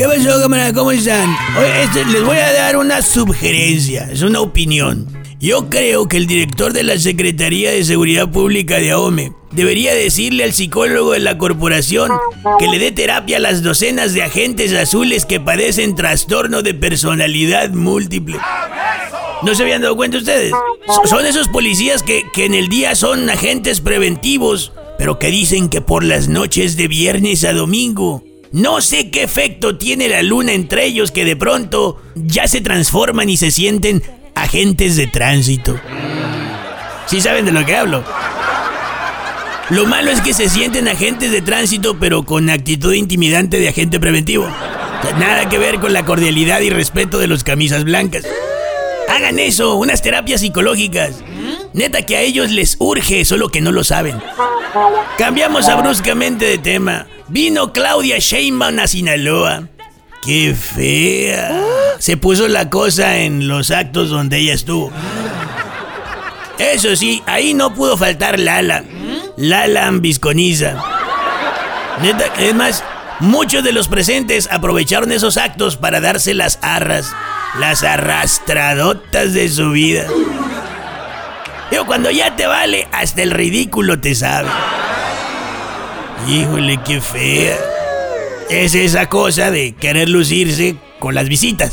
¿Qué pasó, camarada? ¿Cómo están? Oye, este, les voy a dar una sugerencia, es una opinión. Yo creo que el director de la Secretaría de Seguridad Pública de AOME debería decirle al psicólogo de la corporación que le dé terapia a las docenas de agentes azules que padecen trastorno de personalidad múltiple. ¿No se habían dado cuenta ustedes? So- Son esos policías que, que en el día son agentes preventivos, pero que dicen que por las noches de viernes a domingo no sé qué efecto tiene la luna entre ellos que de pronto ya se transforman y se sienten agentes de tránsito. ¿Sí saben de lo que hablo? Lo malo es que se sienten agentes de tránsito pero con actitud intimidante de agente preventivo. Nada que ver con la cordialidad y respeto de los camisas blancas. Hagan eso, unas terapias psicológicas. Neta que a ellos les urge, solo que no lo saben. Cambiamos abruptamente de tema. Vino Claudia Sheinbaum a Sinaloa. ¡Qué fea! Se puso la cosa en los actos donde ella estuvo. Eso sí, ahí no pudo faltar Lala. Lala ambisconiza. Neta, es más, muchos de los presentes aprovecharon esos actos para darse las arras, las arrastradotas de su vida. Digo, cuando ya te vale, hasta el ridículo te sabe. Híjole, qué fea. Es esa cosa de querer lucirse con las visitas.